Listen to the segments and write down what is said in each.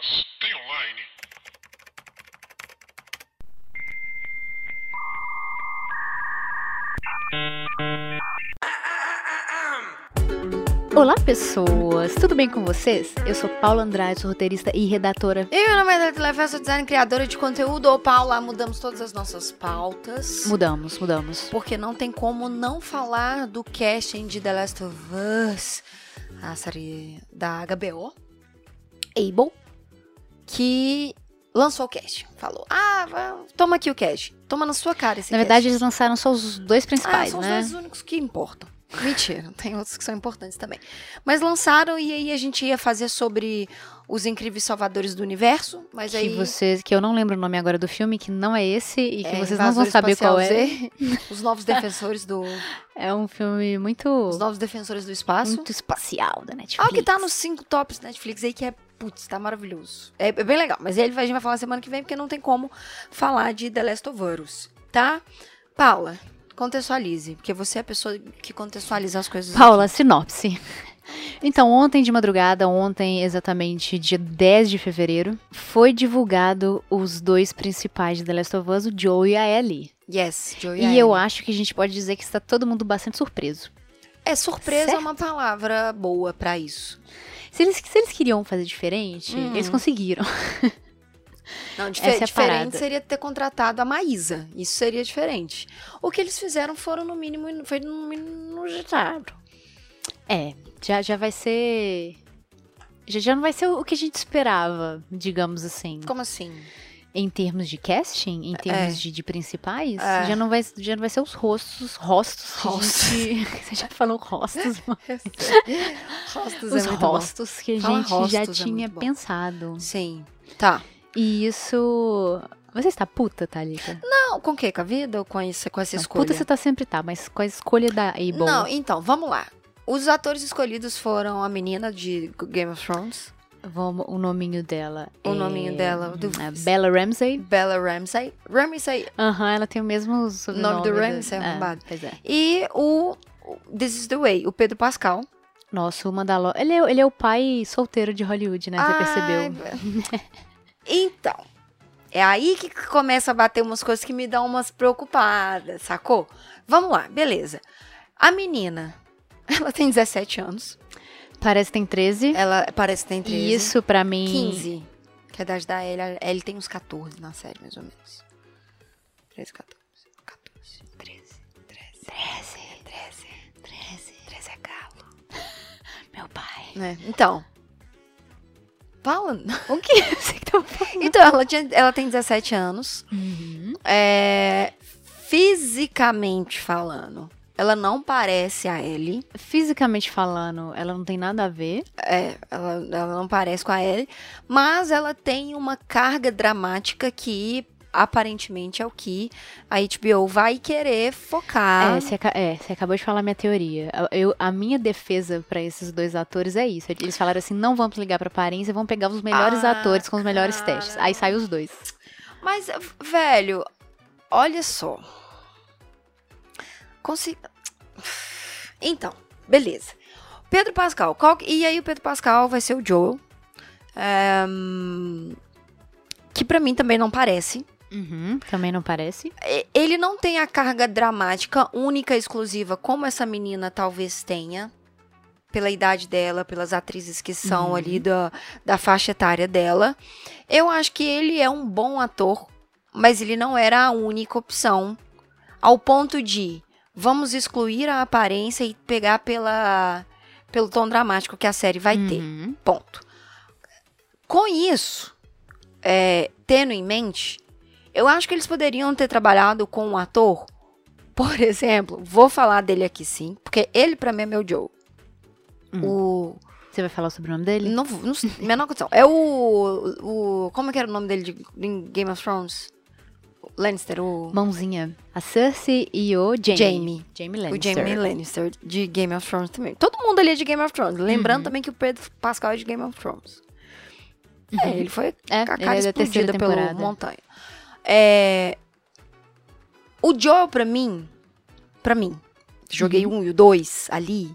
Mas tem online? Olá, pessoas! Tudo bem com vocês? Eu sou Paula Andrade, sou roteirista e redatora. E meu nome é Dani Lefé, sou design criadora de conteúdo. Ô, Paula, mudamos todas as nossas pautas. Mudamos, mudamos. Porque não tem como não falar do casting de The Last of Us, a série da HBO, Able, que lançou o cast. Falou, ah, toma aqui o cast. Toma na sua cara esse Na cast. verdade, eles lançaram só os dois Ah, principais, são né? os dois únicos que importam. Mentira, tem outros que são importantes também. Mas lançaram e aí a gente ia fazer sobre os incríveis salvadores do universo, mas Que aí vocês, que eu não lembro o nome agora do filme, que não é esse e que É, vocês não vão saber qual é. Z, os novos defensores do É um filme muito, os novos defensores do espaço. muito espacial da Netflix. Ah, o que tá nos cinco tops da Netflix aí que é putz, tá maravilhoso. É, é bem legal, mas ele a gente vai falar semana que vem porque não tem como falar de The Last of Us, tá? Paula, contextualize, porque você é a pessoa que contextualiza as coisas. Paula, sinopse. Então, ontem de madrugada, ontem exatamente dia 10 de fevereiro, foi divulgado os dois principais de The Last of Us, o Joe e a Ellie. Yes, Joey E eu acho que a gente pode dizer que está todo mundo bastante surpreso. É, surpresa é Certo? uma palavra boa pra isso. Se eles, se eles queriam fazer diferente, Hum. eles conseguiram. Não, dife- Essa é a diferente parada. seria ter contratado a Maísa. Isso seria diferente. O que eles fizeram foram, no mínimo, foi no mínimo inusitado. É, já, já vai ser. Já, já não vai ser o que a gente esperava, digamos assim. Como assim? Em termos de casting, em termos É. de, de principais, É. já, não vai, já não vai ser os rostos, rostos Rostos. gente. Você já falou rostos, mano. Rostos Os é muito bom. rostos que a gente já rostos é tinha pensado. Sim. Tá. E isso. Você está puta, Thalita? Não, com o quê? Com a vida ou com, isso, com essa Não, escolha? puta você tá sempre tá, mas com a escolha da Able. Não, então, vamos lá. Os atores escolhidos foram a menina de Game of Thrones, Vamos, o nominho dela. O é- nominho dela, do- Bella Ramsey. Bella Ramsey. Ramsey. Aham, ela tem o mesmo sobrenome. Nome do Ramsey, é, arrombado. Pois é. E o This is the Way, o Pedro Pascal. Nossa, o Mandalor. Ele é, ele é o pai solteiro de Hollywood, né? Você percebeu? percebeu? então, é aí que começa a bater umas coisas que me dão umas preocupadas, sacou? Vamos lá, beleza. A menina, ela tem 17 anos. Parece que tem 13. Ela parece que tem 13. E isso, pra mim. 15. Que é a idade da Ellie. A Ellie tem uns 14 na série, mais ou menos. 13, 14. 14, 13, 13. 13, 13, 13. 13 é galo. Meu pai. Né? Então. Fala. O que você que tá falando? Então, ela, tinha, ela tem 17 anos. Uhum. É, fisicamente falando, ela não parece a Ellie. Fisicamente falando, ela não tem nada a ver. É, ela, ela não parece com a Ellie. Mas ela tem uma carga dramática que aparentemente é o que a HBO vai querer focar. É, você, é, você acabou de falar minha teoria. Eu, a minha defesa pra esses dois atores é isso. Eles falaram assim: não vamos ligar pra aparência, vamos pegar os melhores Ah, atores com os melhores cara. testes. Aí sai os dois. Mas, velho, olha só. Consi... Então, beleza. Pedro Pascal. qual E aí o Pedro Pascal vai ser o Joel. Hum, Que pra mim também não parece. Uhum, também não parece. Ele não tem a carga dramática única, exclusiva, como essa menina talvez tenha. Pela idade dela, pelas atrizes que são Uhum. ali da, da faixa etária dela. Eu acho que ele é um bom ator, mas ele não era a única opção. Ao ponto de vamos excluir a aparência e pegar pela, pelo tom dramático que a série vai ter. Uhum. Ponto. Com isso, é, tendo em mente, eu acho que eles poderiam ter trabalhado com um ator, por exemplo, vou falar dele aqui sim, porque ele pra mim é meu Joe. Hum. O. Você vai falar o sobrenome dele? Não, não, menor condição. É o, o. Como é que era o nome dele de, em Game of Thrones? O Lannister, o. Mãozinha. A Cersei e o Jamie. Jamie. Jamie O Lannister. Jamie Lannister de Game of Thrones também. Todo mundo ali é de Game of Thrones. Lembrando Uhum. também que o Pedro Pascal é de Game of Thrones. É, ele foi É, a cara ele é explodida pelo montanha. É, o Joel, pra mim, pra mim, joguei Uhum. um e o dois ali,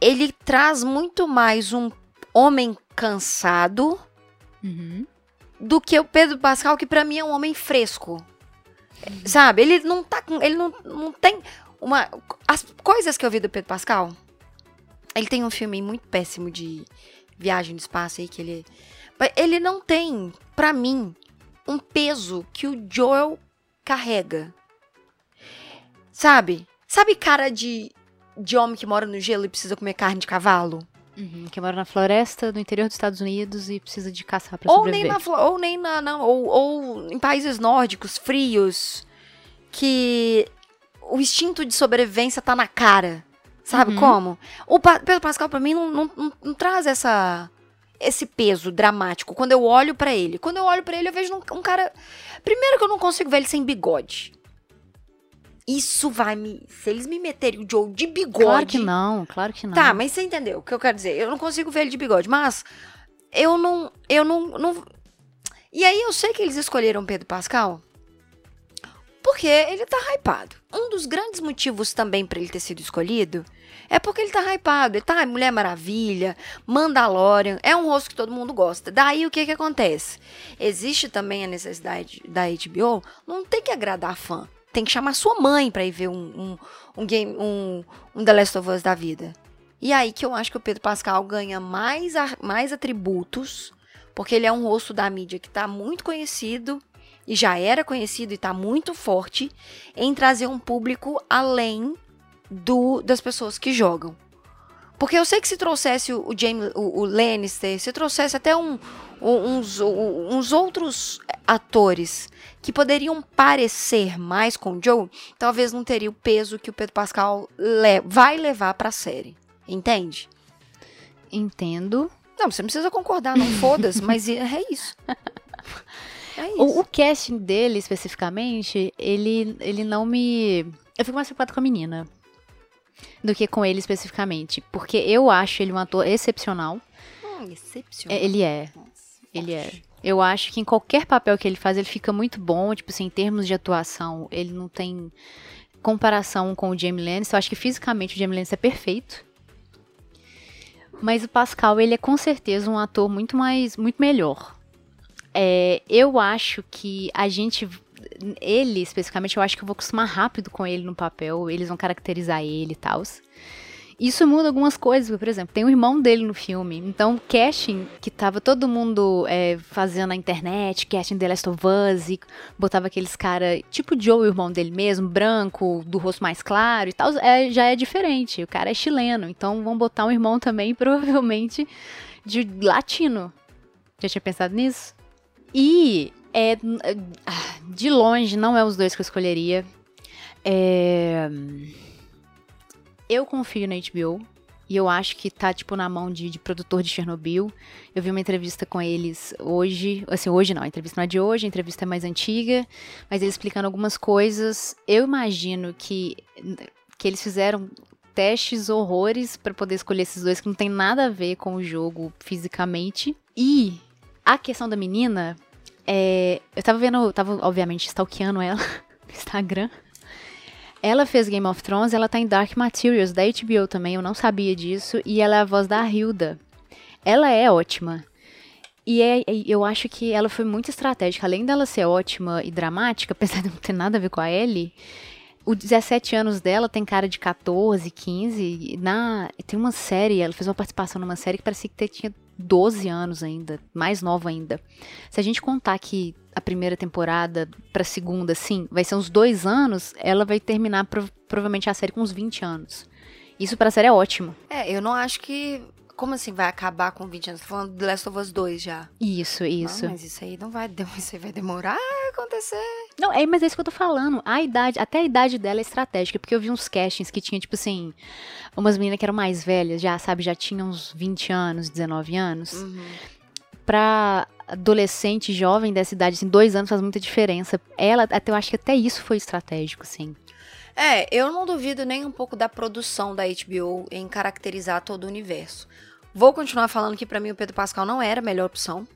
ele traz muito mais um homem cansado Uhum. Do que o Pedro Pascal, que pra mim é um homem fresco. Sabe? Ele não tá com. Ele não, não tem uma. As coisas que eu vi do Pedro Pascal. Ele tem um filme muito péssimo de viagem no espaço aí, que ele. Ele não tem, pra mim, um peso que o Joel carrega. Sabe? Sabe cara de, de homem que mora no gelo e precisa comer carne de cavalo? Uhum. Que mora na floresta do interior dos Estados Unidos e precisa de caçar pra Ou sobreviver. nem, na, ou nem na. na- ou, ou em países nórdicos, frios, que o instinto de sobrevivência tá na cara. Sabe Uhum. como? O Pa- Pedro Pascal, pra mim, não, não, não- não traz essa, esse peso dramático quando eu olho pra ele. Quando eu olho pra ele, eu vejo um, um cara. Primeiro que eu não consigo ver ele sem bigode. Isso vai me. Se eles me meterem o Joe de bigode. Claro que não, claro que não. Tá, mas você entendeu o que eu quero dizer? Eu não consigo ver ele de bigode, mas eu não. Eu não. não... E aí eu sei que eles escolheram Pedro Pascal porque ele tá hypado. Um dos grandes motivos também pra ele ter sido escolhido é porque ele tá hypado. Ele tá Mulher Maravilha, Mandalorian, é um rosto que todo mundo gosta. Daí o que que acontece? Existe também a necessidade da HBO, não tem que agradar fã. Tem que chamar sua mãe pra ir ver um, um, um game, um, um The Last of Us da vida. E aí que eu acho que o Pedro Pascal ganha mais, a- mais atributos, porque ele é um rosto da mídia que tá muito conhecido e já era conhecido e tá muito forte em trazer um público além do das pessoas que jogam. Porque eu sei que se trouxesse o, o James, o, o Lannister, se trouxesse até um- um- uns, um- uns outros atores que poderiam parecer mais com o Joe, talvez não teria o peso que o Pedro Pascal le- vai levar pra série. Entende? Entendo. Não, você não precisa concordar, não foda-se, mas é é isso. É isso. O, o casting dele, especificamente, ele, ele não me. Eu fico mais preocupada com a menina do que com ele especificamente. Porque eu acho ele um ator excepcional. Hum, excepcional. É, ele é. Nossa, Ele é. Eu acho que em qualquer papel que ele faz, ele fica muito bom. Tipo assim, em termos de atuação, ele não tem comparação com o Jamie Lannister. Eu acho que fisicamente o Jamie Lannister é perfeito. Mas o Pascal, ele é com certeza um ator muito mais, muito melhor. É, eu acho que a gente, ele especificamente, eu acho que eu vou acostumar rápido com ele no papel. Eles vão caracterizar ele e tal. Isso muda algumas coisas, por exemplo, tem o irmão dele no filme. Então, o casting que tava todo mundo é, fazendo na internet, casting The Last of Us, e botava aqueles cara, tipo Joe, o irmão dele mesmo, branco, do rosto mais claro e tal, é, já é diferente. O cara é chileno, então vão botar um irmão também, provavelmente, de latino. Já tinha pensado nisso? E é, ah, de longe não é os dois que eu escolheria. É, eu confio na HBO. E eu acho que tá, tipo, na mão de, de produtor de Chernobyl. Eu vi uma entrevista com eles hoje. Assim, hoje não, a entrevista não é de hoje, a entrevista é mais antiga. Mas eles explicando algumas coisas. Eu imagino que, que eles fizeram testes horrores para poder escolher esses dois que não tem nada a ver com o jogo fisicamente. E a questão da menina, é, eu tava vendo, tava obviamente stalkeando ela no Instagram. Ela fez Game of Thrones, ela tá em Dark Materials da HBO também, eu não sabia disso, e ela é a voz da Hilda. Ela é ótima. E é, eu acho que ela foi muito estratégica, além dela ser ótima e dramática, apesar de não ter nada a ver com a Ellie, os 17 anos dela tem cara de 14, 15. e Na, tem uma série, ela fez uma participação numa série que parecia que tinha 12 anos ainda, mais nova ainda. Se a gente contar que a primeira temporada pra segunda, sim, vai ser uns dois anos, ela vai terminar prov- provavelmente a série com uns 20 anos. Isso pra série é ótimo. É, eu não acho que. Como assim vai acabar com 20 anos? Tô falando de The Last of Us 2 já. Isso, isso. Não, mas isso aí não vai. Isso aí vai demorar a acontecer. Não, é, mas é isso que eu tô falando. A idade, até a idade dela é estratégica, porque eu vi uns castings que tinha, tipo assim, umas meninas que eram mais velhas, já, sabe, já tinham uns 20 anos, 19 anos. Uhum. Pra adolescente jovem dessa idade, assim, dois anos faz muita diferença. Ela, até eu acho que até isso foi estratégico, sim. É, eu não duvido nem um pouco da produção da HBO em caracterizar todo o universo. Vou continuar falando que pra mim o Pedro Pascal não era a melhor opção.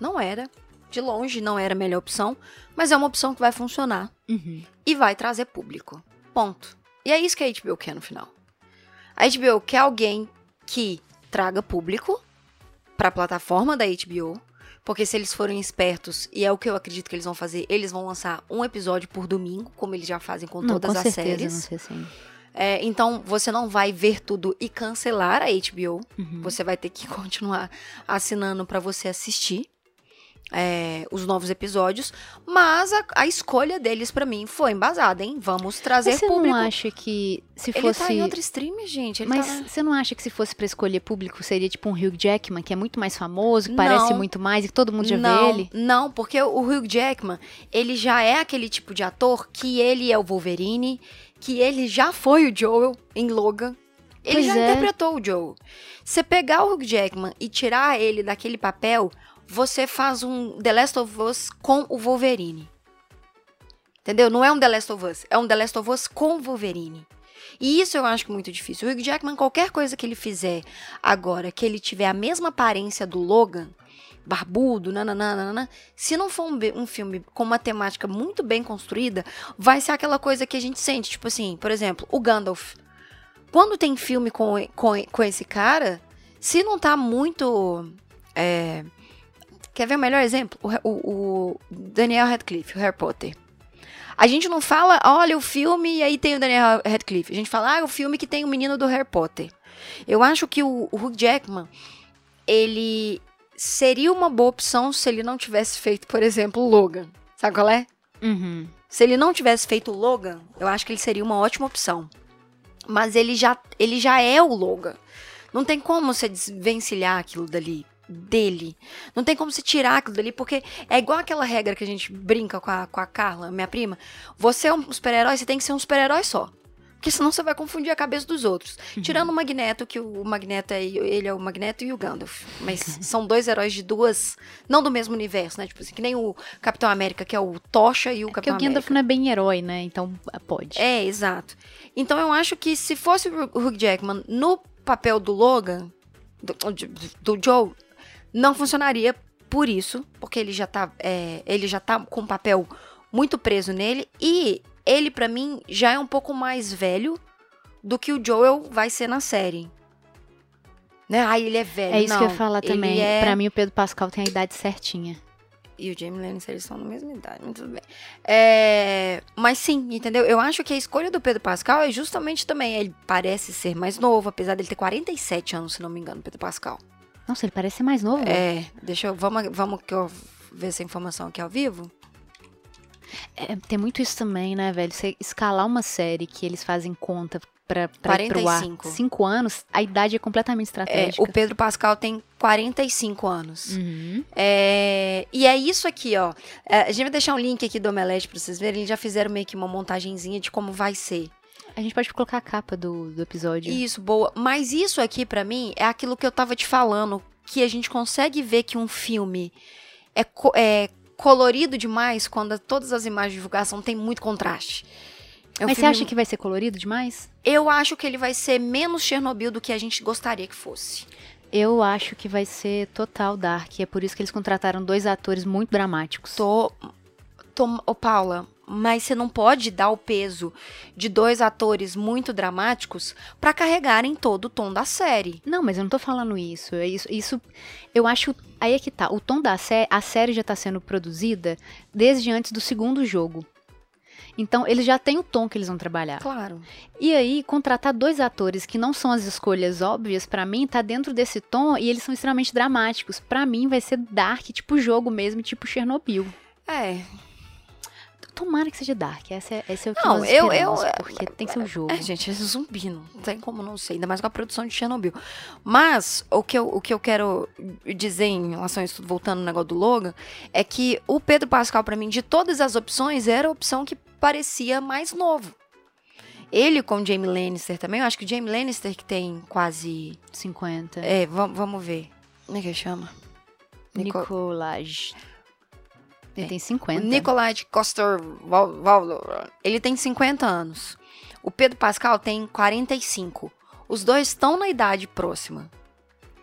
Não era. De longe não era a melhor opção, mas é uma opção que vai funcionar Uhum. e vai trazer público. Ponto. E é isso que a HBO quer no final. A HBO quer alguém que traga público para a plataforma da HBO, Porque se eles forem espertos, e é o que eu acredito que eles vão fazer, eles vão lançar um episódio por domingo, como eles já fazem com não, todas com as certeza, séries. Não sei. É, então, você não vai ver tudo e cancelar a HBO. Uhum. Você vai ter que continuar assinando para você assistir é, os novos episódios. Mas a, a escolha deles para mim foi embasada, hein? Vamos trazer Mas você público. não acha que se Ele fosse. tá em outro stream, gente. Ele Mas tá você não acha que se fosse pra escolher público seria tipo um Hugh Jackman, que é muito mais famoso, que parece Não. muito mais e que todo mundo já não, vê ele? Não, porque o Hugh Jackman, ele já é aquele tipo de ator que ele é o Wolverine, que ele já foi o Joel em Logan. Ele Pois já é. interpretou o Joel. Você pegar o Hugh Jackman e tirar ele daquele papel, você faz um The Last of Us com o Wolverine. Entendeu? Não é um The Last of Us, é um The Last of Us com o Wolverine. E isso eu acho muito difícil. O Hugh Jackman, qualquer coisa que ele fizer agora, que ele tiver a mesma aparência do Logan, barbudo, nananana, se não for um, um filme com uma temática muito bem construída, vai ser aquela coisa que a gente sente. Tipo assim, por exemplo, o Gandalf. Quando tem filme com, com, com esse cara, se não tá muito. é, Quer ver o melhor exemplo? O, o- o Daniel Radcliffe, o Harry Potter. A gente não fala, olha o filme e aí tem o Daniel Radcliffe. A gente fala, ah, o filme que tem o menino do Harry Potter. Eu acho que o, o Hugh Jackman, ele seria uma boa opção se ele não tivesse feito, por exemplo, o Logan. Sabe qual é? Uhum. Se ele não tivesse feito o Logan, eu acho que ele seria uma ótima opção. Mas ele já, ele já é o Logan. Não tem como você desvencilhar aquilo dali dele. Não tem como você tirar aquilo dali, porque é igual aquela regra que a gente brinca com a, com a Carla, minha prima. Você é um super-herói, você tem que ser um super-herói só. Porque senão você vai confundir a cabeça dos outros. Tirando o Magneto, que o Magneto é, ele é o Magneto e o Gandalf. Mas são dois heróis de duas. Não do mesmo universo, né? Tipo assim, que nem o Capitão América, que é o Tocha e o Porque Capitão o Gandalf América. não é bem herói, né? Então ah, pode. É, exato. Então eu acho que se fosse o Hugh Jackman no papel do Logan, do, do Joe, não funcionaria por isso, porque ele já tá, é, ele já tá com um papel muito preso nele e ele pra mim já é um pouco mais velho do que o Joel vai ser na série. Né? Ai, ele é velho. É isso não, que eu ia falar também. É... Pra mim, o Pedro Pascal tem a idade certinha. E o Jamie Lannister, eles são da mesma idade, mas tudo bem. É, Mas sim, entendeu? Eu acho que a escolha do Pedro Pascal é justamente também. Ele parece ser mais novo, apesar dele ter 47 anos, se não me engano, Pedro Pascal. Nossa, ele parece ser mais novo. É, deixa eu. Vamos, vamos que eu ver essa informação aqui ao vivo? É, tem muito isso também, né, velho? Você escalar uma série que eles fazem conta pra, pra ir pro ar 45. cinco anos, a idade é completamente É, estratégica. o Pedro Pascal tem 45 anos. Uhum. É, e é isso aqui, ó. É, a gente vai deixar um link aqui do Omelete pra vocês verem. Eles já fizeram meio que uma montagenzinha de como vai ser. A gente pode colocar a capa do, do episódio. Isso, boa. Mas isso aqui, pra mim, é aquilo que eu tava te falando, que a gente consegue ver que um filme é, co- é colorido demais quando todas as imagens de divulgação tem muito contraste. É um Mas você filme- acha que vai ser colorido demais? Eu acho que ele vai ser menos Chernobyl do que a gente gostaria que fosse. Eu acho que vai ser total dark. É por isso que eles contrataram dois atores muito dramáticos. Tô. tô ô, Paula, mas você não pode dar o peso de dois atores muito dramáticos pra carregarem todo o tom da série. Não, mas eu não tô falando isso. É isso, isso eu acho. Aí é que tá. O tom da série. A série já tá sendo produzida desde antes do segundo jogo. Então, eles já têm o tom que eles vão trabalhar. Claro. E aí, contratar dois atores que não são as escolhas óbvias, pra mim, tá dentro desse tom e eles são extremamente dramáticos. Pra mim, vai ser dark, tipo jogo mesmo, tipo Chernobyl. É, Tomara que seja dark. Essa é, esse é o que Não, nós eu- eu- porque tem que ser o jogo. É, gente, é zumbi, não tem como não ser, ainda mais com a produção de Chernobyl. Mas, o que eu, o que eu quero dizer em relação a isso, voltando no negócio do Logan, é que o Pedro Pascal, pra mim, de todas as opções, era a opção que parecia mais novo. Ele com o Jamie Lannister também, eu acho que o Jamie Lannister que tem quase... 50. É, vamos, ver. Como é que ele chama? Nico- Nicolaj. Ele É. tem O 50. Nicolai Coster Waldau, ele tem 50 anos. O Pedro Pascal tem 45. Os dois estão na idade próxima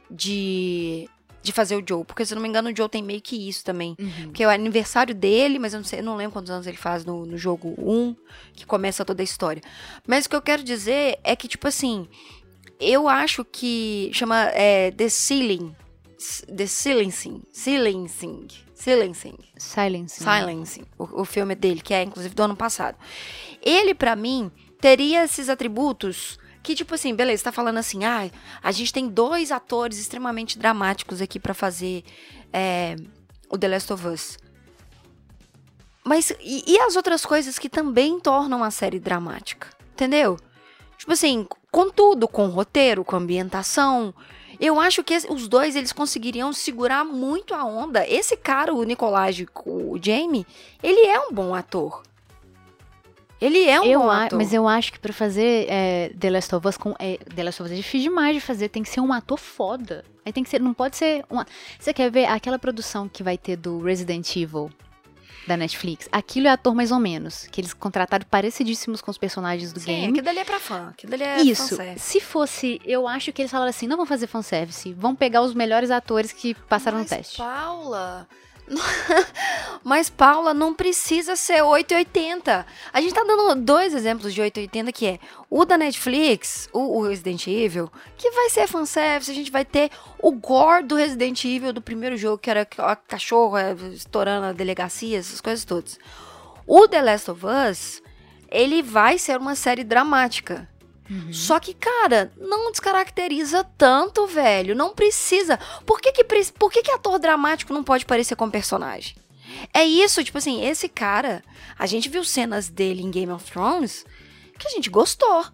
de, de fazer o Joe. Porque, se eu não me engano, o Joe tem meio que isso também. Uhum. Porque é o aniversário dele, mas eu não sei, eu não lembro quantos anos ele faz no, no jogo 1, que começa toda a história. Mas o que eu quero dizer é que, tipo assim, eu acho que chama é, The Ceiling. The Silencing. Silencing. Silencing. Silencing. Silencing. O, o filme dele, que é inclusive do ano passado. Ele, pra mim, teria esses atributos que, tipo assim, beleza, você tá falando assim, ah, a gente tem dois atores extremamente dramáticos aqui pra fazer é, o The Last of Us. Mas e, e as outras coisas que também tornam a série dramática? Entendeu? Tipo assim, com tudo, com roteiro, com ambientação. Eu acho que os dois eles conseguiriam segurar muito a onda. Esse cara, o Nicolás, o Jamie, ele é um bom ator. Ele é um eu bom ator. Mas eu acho que pra fazer é, The Last of Us com. É, The Last of Us é difícil demais de fazer. Tem que ser um ator foda. Aí tem que ser. Não pode ser. Uma... Você quer ver aquela produção que vai ter do Resident Evil? Da Netflix. Aquilo é ator mais ou menos, que eles contrataram parecidíssimos com os personagens do Sim, game. aquilo dali é pra fã, aquilo dali é Isso. fanservice. Se fosse, eu acho que eles falaram assim, não vão fazer fanservice, vão pegar os melhores atores que passaram Mas, no teste. Paula. Mas, Paula, não precisa ser 880. A gente tá dando dois exemplos de 880, que é o da Netflix, o, o Resident Evil, que vai ser fanservice. A gente vai ter o gore do Resident Evil do primeiro jogo, que era cachorro é, estourando a delegacia, essas coisas todas. O The Last of Us, ele vai ser uma série dramática. Só que, cara, não descaracteriza tanto, velho. Não precisa. Por que que, por que que ator dramático não pode parecer com personagem? É isso, tipo assim, esse cara, a gente viu cenas dele em Game of Thrones que a gente gostou.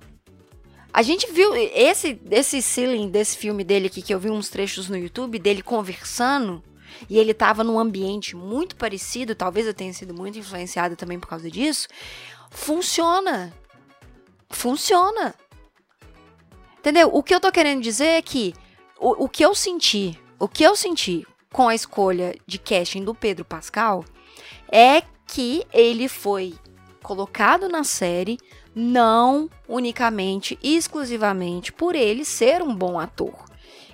A gente viu esse esse ceiling desse filme dele aqui que eu vi uns trechos no YouTube dele conversando e ele tava num ambiente muito parecido, talvez eu tenha sido muito influenciada também por causa disso. Funciona. Funciona. Entendeu? O que eu tô querendo dizer é que o, o que eu senti, o que eu senti com a escolha de casting do Pedro Pascal é que ele foi colocado na série não unicamente, exclusivamente por ele ser um bom ator.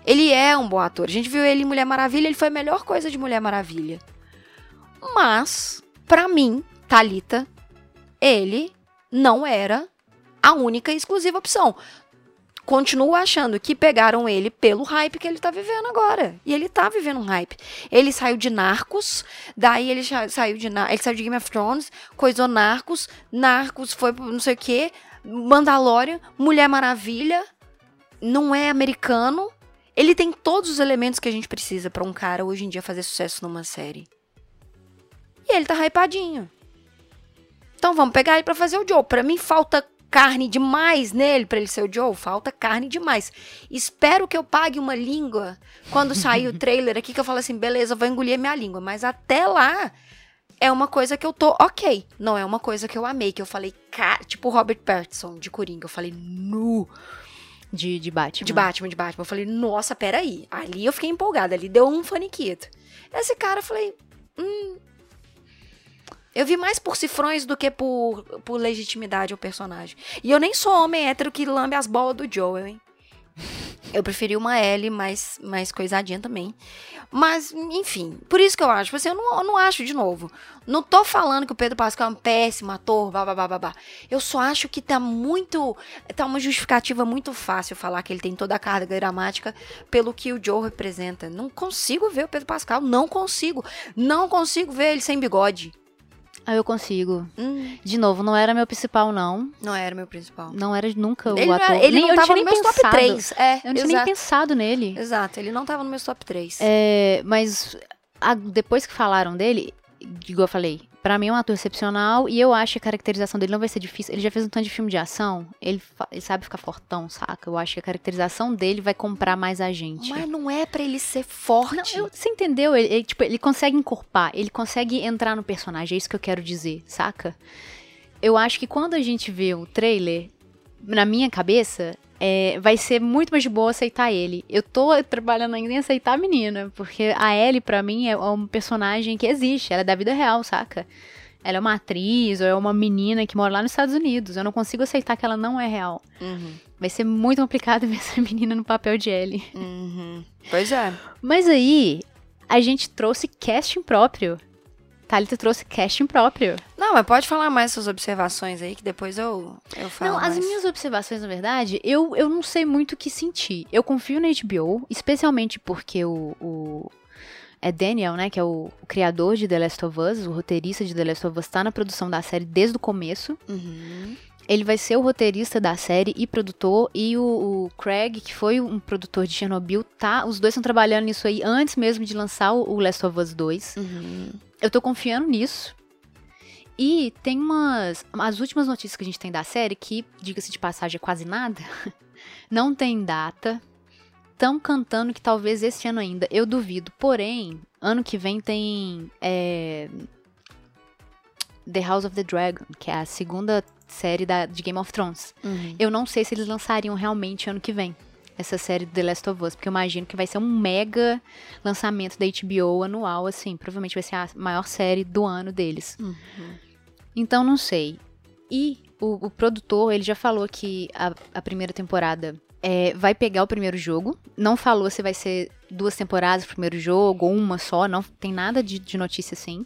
Ele é um bom ator. A gente viu ele em Mulher Maravilha, ele foi a melhor coisa de Mulher Maravilha. Mas, pra mim, Talita, ele não era a única e exclusiva opção. Continuo achando que pegaram ele pelo hype que ele tá vivendo agora. E ele tá vivendo um hype. Ele saiu de Narcos, daí ele saiu de ele saiu de Game of Thrones, coisou Narcos, Narcos foi não sei o quê, Mandalorian, Mulher Maravilha, não é americano. Ele tem todos os elementos que a gente precisa pra um cara hoje em dia fazer sucesso numa série. E ele tá hypadinho. Então vamos pegar ele pra fazer o Joe. Pra mim falta carne demais nele pra ele ser o Joe. Falta carne demais. Espero que eu pague uma língua quando sair o trailer aqui que eu falo assim, beleza, eu vou engolir minha língua. Mas até lá é uma coisa que eu tô ok. Não é uma coisa que eu amei, que eu falei, cara, tipo Robert Pattinson de Coringa. Eu falei, nu. De, de Batman. De Batman, de Batman. Eu falei, nossa, peraí. Ali eu fiquei empolgada, ali deu um faniquito. Esse cara, eu falei, hum. Eu vi mais por cifrões do que por, por legitimidade ao personagem. E eu nem sou homem hétero que lambe as bolas do Joel, hein? Eu preferi uma L mais, mais coisadinha também. Mas, enfim, por isso que eu acho. Assim, eu não, eu não acho, de novo. Não tô falando que o Pedro Pascal é um péssimo ator, blá, blá, blá, blá, blá. Eu só acho que tá muito. Tá uma justificativa muito fácil falar que ele tem toda a carga dramática pelo que o Joe representa. Não consigo ver o Pedro Pascal, não consigo. Não consigo ver ele sem bigode. Ah, eu consigo. Hum, De novo, não era meu principal, não. não era meu principal. Não era nunca Ele o ator. era- ele nem, não eu tava no meu top pensado. 3. É, Eu não tinha nem pensado nele. Exato, ele não tava no meu top 3. É, mas a- depois que falaram dele, igual eu falei, pra mim é um ator excepcional e eu acho que a caracterização dele não vai ser difícil. Ele já fez um tanto de filme de ação, ele, ele sabe ficar fortão, saca? Eu acho que a caracterização dele vai comprar mais a gente. Mas não é pra ele ser forte. Não, eu- você entendeu? Ele, ele, tipo, ele consegue encorpar, ele consegue entrar no personagem, é isso que eu quero dizer, saca? Eu acho que quando a gente vê o trailer, na minha cabeça, é, vai ser muito mais de boa aceitar ele. Eu tô trabalhando ainda em aceitar a menina, porque a Ellie, pra mim, é um personagem que existe, ela é da vida real, saca? Ela é uma atriz ou é uma menina que mora lá nos Estados Unidos. Eu não consigo aceitar que ela não é real. Uhum, Vai ser muito complicado ver essa menina no papel de Ellie. uhum. Pois é. Mas aí, a gente trouxe casting próprio. Thalita trouxe casting próprio. Não, mas pode falar mais suas observações aí, que depois eu, eu falo. Não, as mais. minhas observações, na verdade, eu, eu não sei muito o que sentir. Eu confio na HBO, especialmente porque o, o é Daniel, né, que é o, o criador de The Last of Us, o roteirista de The Last of Us, tá na produção da série desde o começo. Uhum. Ele vai ser o roteirista da série e produtor, e o, o Craig, que foi um produtor de Chernobyl, tá? Os dois estão trabalhando nisso aí antes mesmo de lançar o, o Last of Us 2. Uhum. Eu tô confiando nisso. E tem umas. As últimas notícias que a gente tem da série, que, diga-se de passagem, é quase nada. Não tem data. Estão cantando que talvez esse ano ainda. Eu duvido. Porém, ano que vem tem. é, The House of the Dragon, que é a segunda série da, de Game of Thrones. Uhum. Eu não sei se eles lançariam realmente ano que vem. Essa série The Last of Us, porque eu imagino que vai ser um mega lançamento da HBO anual, assim. Provavelmente vai ser a maior série do ano deles. Uhum. Então, não sei. E o, o produtor, ele já falou que a, a primeira temporada é, vai pegar o primeiro jogo. Não falou se vai ser duas temporadas o primeiro jogo ou uma só. Não tem nada de, de notícia assim.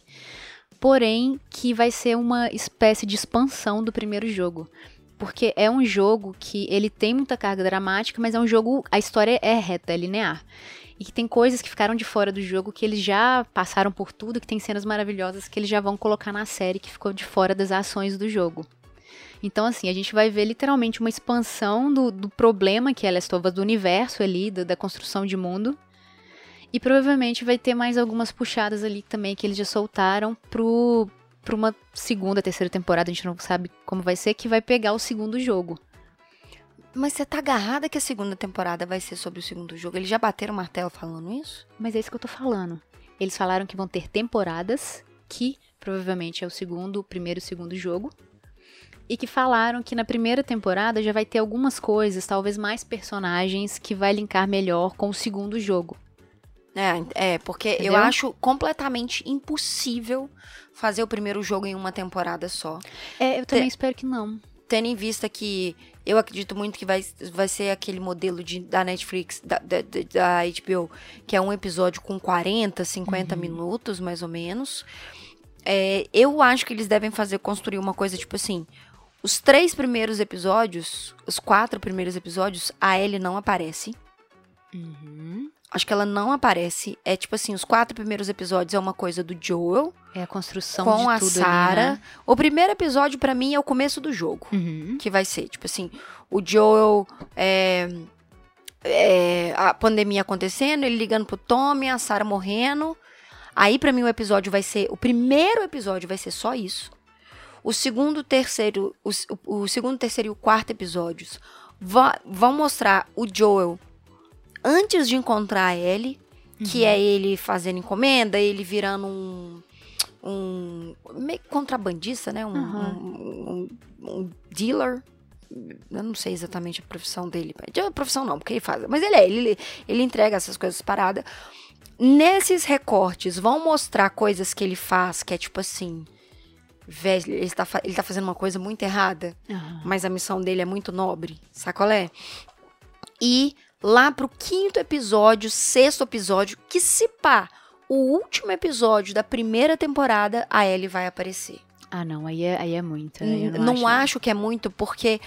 Porém, que vai ser uma espécie de expansão do primeiro jogo. Porque é um jogo que ele tem muita carga dramática, mas é um jogo. A história é reta, é linear. E que tem coisas que ficaram de fora do jogo que eles já passaram por tudo, que tem cenas maravilhosas que eles já vão colocar na série que ficou de fora das ações do jogo. Então, assim, a gente vai ver literalmente uma expansão do, do problema que é Last of Us, do universo ali, da, da construção de mundo. E provavelmente vai ter mais algumas puxadas ali também que eles já soltaram pro, pra uma segunda, terceira temporada, a gente não sabe como vai ser, que vai pegar o segundo jogo. Mas você tá agarrada que a segunda temporada vai ser sobre o segundo jogo? Eles já bateram o martelo falando isso? Mas é isso que eu tô falando. Eles falaram que vão ter temporadas, que provavelmente é o segundo, o primeiro e o segundo jogo. E que falaram que na primeira temporada já vai ter algumas coisas, talvez mais personagens, que vai linkar melhor com o segundo jogo. É, é porque Entendeu? eu acho completamente impossível fazer o primeiro jogo em uma temporada só. É, eu também espero que não. Tendo em vista que eu acredito muito que vai, vai ser aquele modelo de, da Netflix, da, da, da HBO, que é um episódio com 40, 50 minutos, mais ou menos. É, eu acho que eles devem fazer, construir uma coisa tipo assim. Os três primeiros episódios, os quatro primeiros episódios, a Ellie não aparece. Uhum. Acho que ela não aparece. É tipo assim, os quatro primeiros episódios é uma coisa do Joel É a construção com de a tudo Sarah. ali, né? O primeiro episódio pra mim é o começo do jogo, Uhum. que vai ser tipo assim, o Joel é, é, a pandemia acontecendo, ele ligando pro Tommy, a Sarah morrendo. Aí pra mim o episódio vai ser, o primeiro episódio vai ser só isso. O segundo, terceiro, o, o- segundo, terceiro e o quarto episódios vão mostrar o Joel antes de encontrar a Ellie, que é ele fazendo encomenda, ele virando um um meio contrabandista, né? Um, Aham. um, um- um dealer. Eu não sei exatamente a profissão dele. De profissão não, porque ele faz. Mas ele é, ele, ele entrega essas coisas paradas. Nesses recortes, vão mostrar coisas que ele faz, que é tipo assim. Velho, ele tá, ele tá fazendo uma coisa muito errada Aham. mas a missão dele é muito nobre, sacolé? E lá pro quinto episódio, sexto episódio, que se pá, o último episódio da primeira temporada, a Ellie vai aparecer. Ah, não, aí é, aí é muito. aí eu não acho, acho que é muito, porque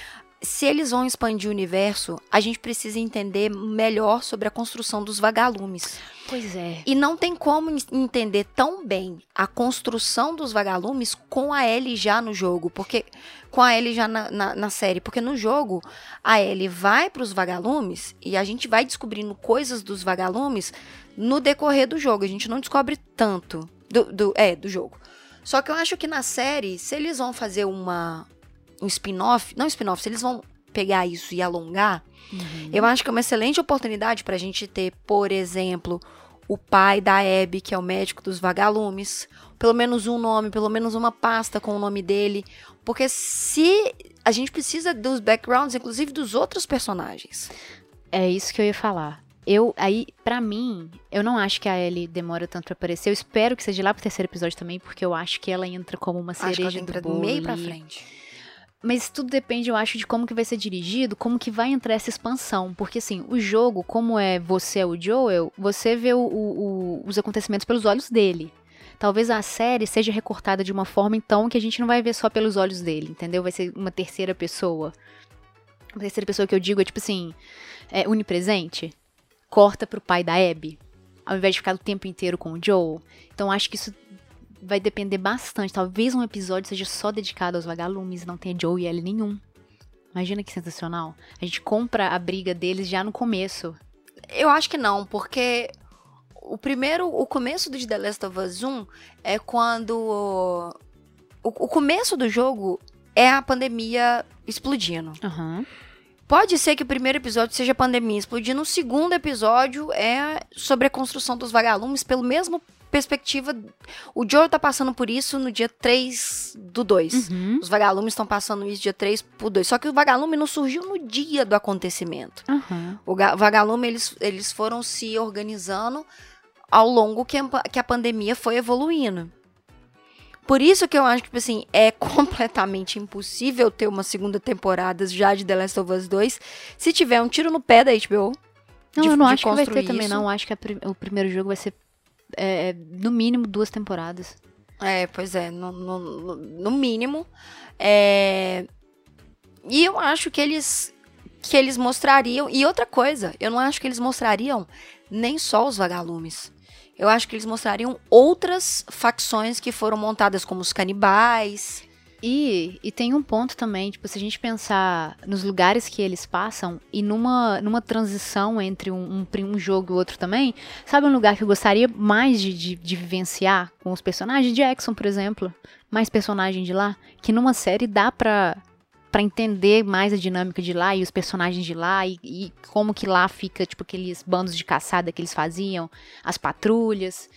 se eles vão expandir o universo, a gente precisa entender melhor sobre a construção dos vagalumes. Pois é. E não tem como en- entender tão bem a construção dos vagalumes com a Ellie já no jogo, porque com a Ellie já na, na, na série, porque no jogo a Ellie vai para os vagalumes e a gente vai descobrindo coisas dos vagalumes no decorrer do jogo. A gente não descobre tanto do, do é do jogo. Só que eu acho que na série, se eles vão fazer uma um spin-off, não spin-off, se eles vão pegar isso e alongar, Uhum. eu acho que é uma excelente oportunidade pra gente ter, por exemplo, o pai da Abby, que é o médico dos vagalumes, pelo menos um nome, pelo menos uma pasta com o nome dele, porque se a gente precisa dos backgrounds, inclusive dos outros personagens. É isso que eu ia falar. Eu, aí, pra mim, eu não acho que a Ellie demora tanto pra aparecer. Eu espero que seja lá pro terceiro episódio também, porque eu acho que ela entra como uma acho que ela cereja tem do bolo. meio pra frente. Mas tudo depende, eu acho, de como que vai ser dirigido, como que vai entrar essa expansão. Porque, assim, o jogo, como é você é o Joel, você vê o- o- os acontecimentos pelos olhos dele. talvez a série seja recortada de uma forma então que a gente não vai ver só pelos olhos dele, entendeu? Vai ser uma terceira pessoa. Uma terceira pessoa que eu digo é tipo assim, é onipresente, corta pro pai da Abby, ao invés de ficar o tempo inteiro com o Joe. Então acho que isso vai depender bastante. Talvez um episódio seja só dedicado aos vagalumes, não tenha Joe e Ellie nenhum. Imagina que sensacional. A gente compra a briga deles já no começo. Eu acho que não, porque o primeiro, o começo do The Last of Us 1 é quando o, o começo do jogo é a pandemia explodindo. Uhum. Pode ser que o primeiro episódio seja pandemia explodindo, o segundo episódio é sobre a construção dos vagalumes pelo mesmo perspectiva. O Joe tá passando por isso no dia 3 do 2. Uhum. Os vagalumes estão passando isso dia 3 pro 2. Só que o vagalume não surgiu no dia do acontecimento. Uhum. O vagalume, eles, eles foram se organizando ao longo que a, que a pandemia foi evoluindo. Por isso que eu acho que, tipo assim, é completamente impossível ter uma segunda temporada já de The Last of Us 2 se tiver um tiro no pé da HBO. Não, de, eu não acho que vai ter construir também, isso. não. Eu acho que prim- o primeiro jogo vai ser, é, no mínimo, duas temporadas. É, pois é, no, no, no- no mínimo. É... E eu acho que eles que eles mostrariam. E outra coisa, eu não acho que eles mostrariam nem só os vagalumes. Eu acho que eles mostrariam outras facções que foram montadas como os canibais. E, e tem um ponto também, tipo, se a gente pensar nos lugares que eles passam e numa, numa transição entre um, um, um jogo e outro também, sabe um lugar que eu gostaria mais de, de, de vivenciar com os personagens? Jackson, por exemplo. Mais personagem de lá. Que numa série dá pra, pra entender mais a dinâmica de lá e os personagens de lá e, e como que lá fica, tipo, aqueles bandos de caçada que eles faziam, as patrulhas.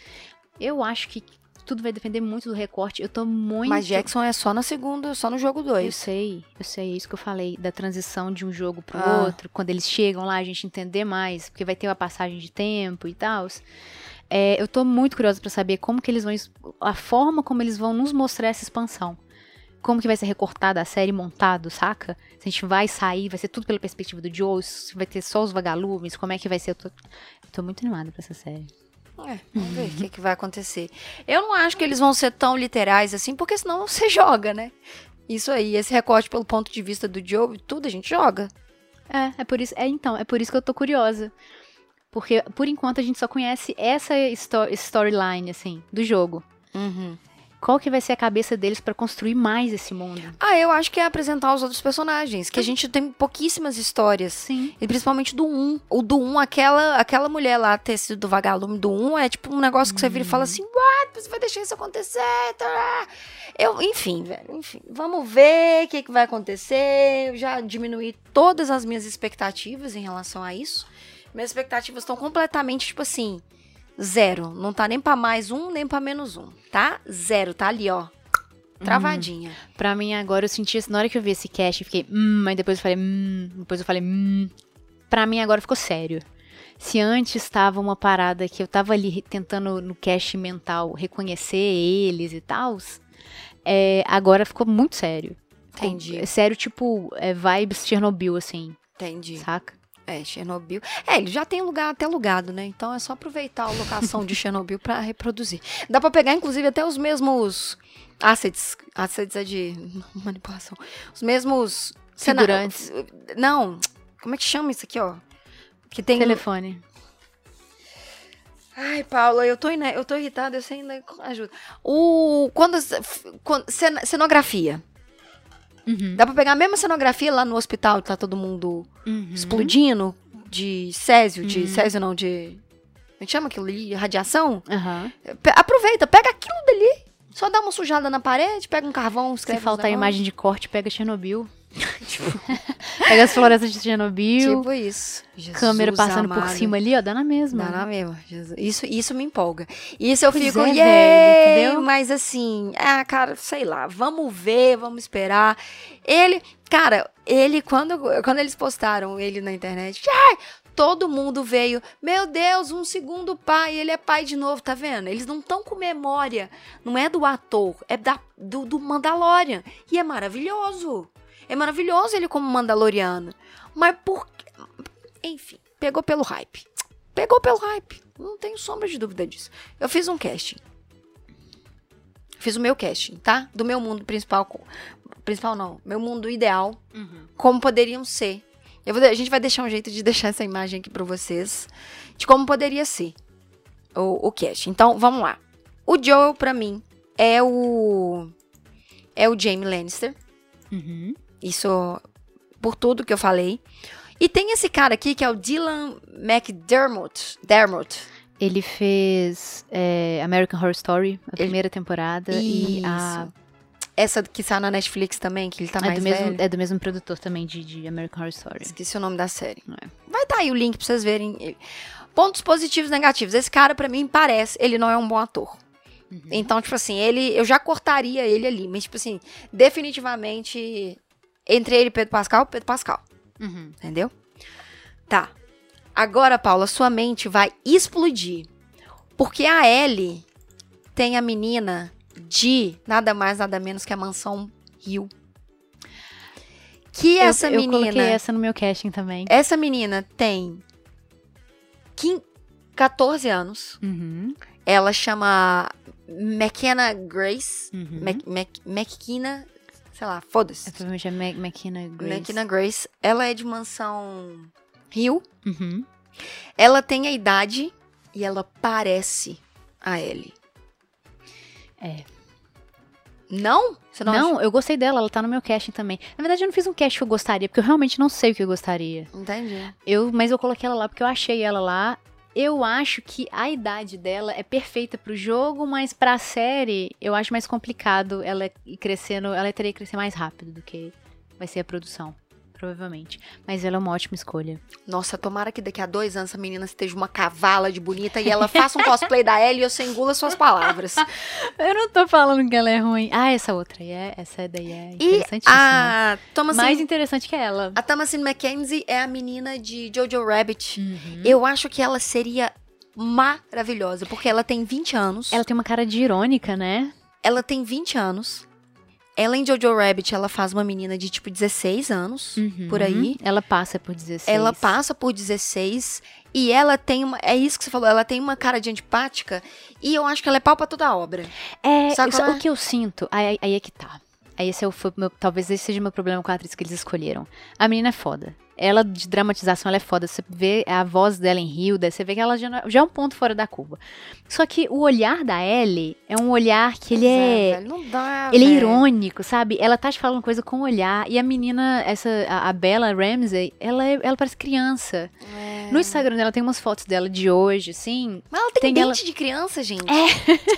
Eu acho que tudo vai depender muito do recorte. Eu tô muito. Mas Jackson é só na segunda, só no jogo Eu 2. sei, eu sei, é isso que eu falei, da transição de um jogo pro Ah. outro, quando eles chegam lá, a gente entender mais, porque vai ter uma passagem de tempo e tal. É, eu tô muito curiosa pra saber como que eles vão, a forma como eles vão nos mostrar essa expansão. Como que vai ser recortada a série montado, saca? Se a gente vai sair, vai ser tudo pela perspectiva do Joe, se vai ter só os vagalumes, como é que vai ser? Eu tô, eu tô muito animada pra essa série. É, vamos ver o que, que vai acontecer. Eu não acho que eles vão ser tão literais assim, porque senão você joga, né? Isso aí, esse recorte pelo ponto de vista do Joe, tudo a gente joga. É, é por isso, é então, é por isso que eu tô curiosa. Porque por enquanto a gente só conhece essa storyline assim do jogo. Qual que vai ser a cabeça deles pra construir mais esse mundo? Ah, eu acho que é apresentar os outros personagens, que a gente tem pouquíssimas histórias. Sim. E principalmente do 1. O do 1, aquela, aquela mulher lá ter sido do vagalume do 1 é tipo um negócio que você vira e fala assim: What? Você vai deixar isso acontecer? Tá? Eu, enfim, velho, enfim. Vamos ver o que, que vai acontecer. Eu já diminuí todas as minhas expectativas em relação a isso. Minhas expectativas estão completamente, tipo assim, zero. Não tá nem pra mais um, nem pra menos um, tá? Zero, tá ali, ó. Travadinha. Pra mim agora eu senti assim, na hora que eu vi esse cast, eu fiquei, hum, aí depois eu falei, hum, depois eu falei, hum. Pra mim agora ficou sério. Se antes estava uma parada que eu tava ali tentando no cast mental reconhecer eles e tal, é, agora ficou muito sério. Entendi. é sério, tipo, é, vibes Chernobyl, assim, Entendi. saca? É, Chernobyl. É, ele já tem lugar até alugado, né? Então é só aproveitar a locação de Chernobyl pra reproduzir. Dá pra pegar, inclusive, até os mesmos assets. Assets é de manipulação. Os mesmos... cena- Figurantes. Não, como é que chama isso aqui, ó? Que tem... Telefone. Ai, Paula, eu tô, eu tô irritada, eu sei ainda ajuda. O... Quando... quando cenografia. Uhum. Dá pra pegar a mesma cenografia lá no hospital, tá todo mundo Uhum. explodindo de césio, de césio não, de. Como é que chama aquilo ali? Radiação? Pe- aproveita, pega aquilo dali. Só dá uma sujada na parede, pega um carvão, Se escreve. uns faltar negócios. imagem de corte, pega Chernobyl. pega as florestas de Chernobyl. Tipo isso. Jesus câmera passando por amado. cima ali, ó, dá na mesma. Dá na mesma. Jesus. Isso, isso me empolga. Isso eu Pois fico, é, "Yay!" velho, entendeu? mas assim, ah, cara, sei lá, vamos ver, vamos esperar. Ele, cara, ele, quando, quando eles postaram ele na internet, ai, todo mundo veio, meu Deus, um segundo pai, ele é pai de novo, tá vendo? Eles não estão com memória, não é do ator, é da, do, do Mandalorian. E é maravilhoso. É maravilhoso ele como Mandaloriano. Mas por? Enfim, pegou pelo hype. Pegou pelo hype. Não tenho sombra de dúvida disso. Eu fiz um casting. fiz o meu casting, tá? Do meu mundo principal. Principal não, meu mundo ideal, Uhum. como poderiam ser. Vou a gente vai deixar um jeito de deixar essa imagem aqui pra vocês, de como poderia ser o, o cast. Então, vamos lá. O Joel, pra mim, é o. É o Jaime Lannister. Uhum. Isso por tudo que eu falei. E tem esse cara aqui que é o Dylan McDermott. Dermott. Ele fez é, American Horror Story, a Ele- primeira temporada, e a. Essa que está na Netflix também, que ele tá É mais do, mesmo, velho. é do mesmo produtor também de, de American Horror Story. Esqueci o nome da série. É. Vai estar aí o link pra vocês verem. Pontos positivos e negativos. Esse cara, pra mim, parece. Ele não é um bom ator. Uhum. Então, tipo assim, ele. Eu já cortaria ele ali. Mas, tipo assim, definitivamente. Entre ele e Pedro Pascal, Pedro Pascal. Uhum. Entendeu? Tá. Agora, Paula, sua mente vai explodir. Porque a Ellie tem a menina de nada mais, nada menos que a mansão Rio. Que Eu- essa eu, menina. coloquei essa no meu casting também. Essa menina tem 15, 14 anos. Uhum. Ela chama McKenna Grace. Uhum. McKenna, sei lá, foda-se. É, provavelmente é Ma- McKenna Grace. McKenna Grace. Ela é de mansão Rio. Uhum. Ela tem a idade e ela parece a Ellie. É. Não? Você não, Não, eu gostei dela, ela tá no meu casting também. Na verdade, eu não fiz um casting que eu gostaria, porque eu realmente não sei o que eu gostaria. acha? Entendi. Eu, mas eu coloquei ela lá porque eu achei ela lá. Eu acho que a idade dela é perfeita pro jogo, mas pra série eu acho mais complicado ela ir crescendo. Ela teria que crescer mais rápido do que vai ser a produção, provavelmente. Mas ela é uma ótima escolha. Nossa, tomara que daqui a dois anos essa menina esteja uma cavala de bonita e ela faça um cosplay da Ellie e eu engula suas palavras. Eu não tô falando que ela é ruim. Ah, essa outra aí é, essa daí é E interessantíssima. a Thomasin, Mais interessante que ela. a Thomasin McKenzie é a menina de Jojo Rabbit. Uhum. Eu acho que ela seria maravilhosa, porque ela tem 20 anos. Ela tem uma cara de irônica, né? Ela tem 20 anos. Ela em Jojo Rabbit, ela faz uma menina de tipo 16 anos, Uhum. por aí. Ela passa por 16. Ela passa por 16 e ela tem uma. É isso que você falou, ela tem uma cara de antipática e eu acho que ela é pau pra toda a obra. É, Sabe isso- qual é? o que eu sinto, aí, aí é que tá. Aí esse é o, meu, talvez esse seja o meu problema com a atriz que eles escolheram. A menina é foda. Ela, de dramatização, ela é foda. Você vê a voz dela em Hilda, você vê que ela já, não- já é um ponto fora da curva. Só que o olhar da Ellie é um olhar que ele é... velho, não dá. Ele é irônico, sabe? Ela tá te falando coisa com o olhar. E a menina, essa, a, a Bella Ramsey, ela, é- ela parece criança. É. No Instagram dela tem umas fotos dela de hoje, assim. Mas ela tem, tem dente ela- de criança, gente.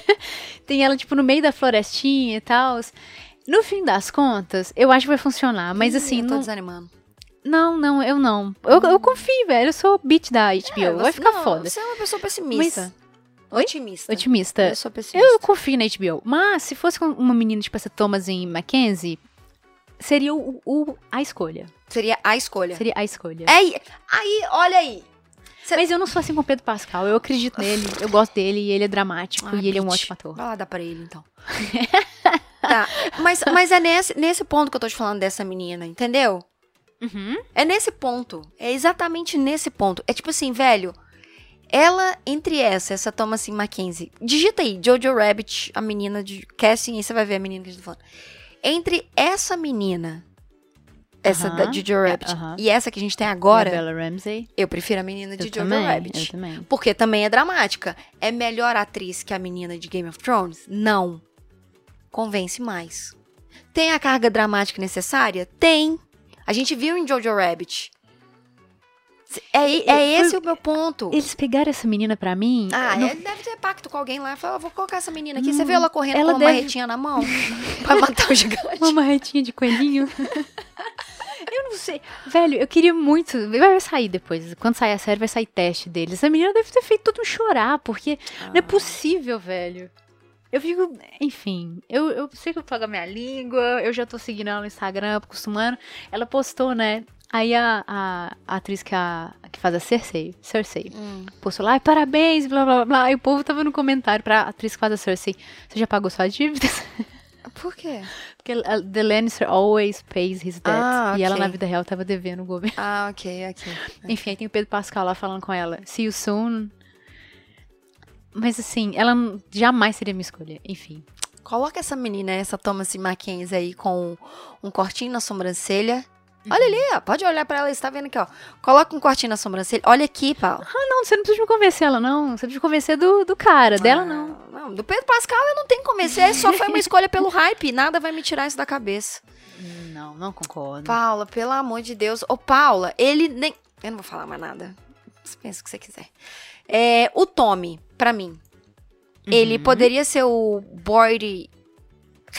Tem ela, tipo, no meio da florestinha e tal. No fim das contas, eu acho que vai funcionar. Mas Ih, assim, eu tô não, desanimando. não, não, eu não. Eu, eu confio, velho. Eu sou beat da HBO. É, vai você- ficar não, foda. Você é uma pessoa pessimista. Oi? Otimista. Otimista. Eu sou pessimista. Eu confio na HBO. Mas se fosse com uma menina tipo essa Thomasin Mackenzie, seria o, o- a escolha. Seria a escolha. Seria a escolha. É aí, aí, olha aí. Mas eu não sou assim com o Pedro Pascal. Eu acredito nele. Eu gosto dele e ele é dramático Ah, e ele é um ótimo ator. Vai lá dar pra ele, então. tá, mas, mas é nesse, nesse ponto que eu tô te falando dessa menina, entendeu? Uhum. É nesse ponto. É exatamente nesse ponto. É tipo assim, velho. Ela, entre essa, essa Thomasin Mackenzie. Digita aí, Jojo Rabbit, a menina de casting, aí você vai ver a menina que a gente tá falando. Entre essa menina, essa da Jojo é, Rabbit, e essa que a gente tem agora, Bella Ramsey. eu prefiro a menina de Eu Jojo também, Rabbit. eu também. Porque também é dramática. É melhor atriz que a menina de Game of Thrones? Não. Convence mais. Tem a carga dramática necessária? Tem. A gente viu em Jojo Rabbit. É, é foi- esse o meu ponto. Eles pegaram essa menina pra mim. Ah, não- é, deve ter pacto com alguém lá. Fala, "Eu vou colocar essa menina aqui. Você viu ela correndo ela com uma deve- marretinha na mão? pra matar o gigante. Uma marretinha de coelhinho. eu não sei. Velho, eu queria muito. Vai sair depois. Quando sair a série, vai sair teste deles. Essa menina deve ter feito todo mundo chorar, porque não é possível, velho. Eu fico. Enfim, eu, eu sei que eu pago a minha língua, eu já tô seguindo ela no Instagram, acostumando. Ela postou, né? Aí a, a, a atriz que, a, que faz a Cersei, Cersei, Hum. postou lá, "Ai, parabéns, blá blá blá. E o povo tava no comentário pra atriz que faz a Cersei. Você já pagou suas dívidas? Por quê? Porque a- The Lannister always pays his debts. Ah, E ela na vida real tava devendo o governo. Ah, ok, ok. Enfim, aí tem o Pedro Pascal lá falando com ela. See you soon. Mas assim, ela jamais seria minha escolha. Enfim. Coloca essa menina, essa Thomas Mackenzie aí com um cortinho na sobrancelha. Olha ali, ó. Pode olhar pra ela, você tá vendo aqui, ó. Coloca um cortinho na sobrancelha. Olha aqui, Paulo. Ah, não, você não precisa me convencer ela, não. Você precisa me convencer do, do cara, dela não. Não, do Pedro Pascal eu não tenho que convencer, só foi uma escolha pelo hype. Nada vai me tirar isso da cabeça. Não, não concordo. Paula, pelo amor de Deus. Ô, Paula, ele nem. Eu não vou falar mais nada. Você pensa o que você quiser. É, o Tommy, pra mim, ele Uhum. poderia ser o Boyd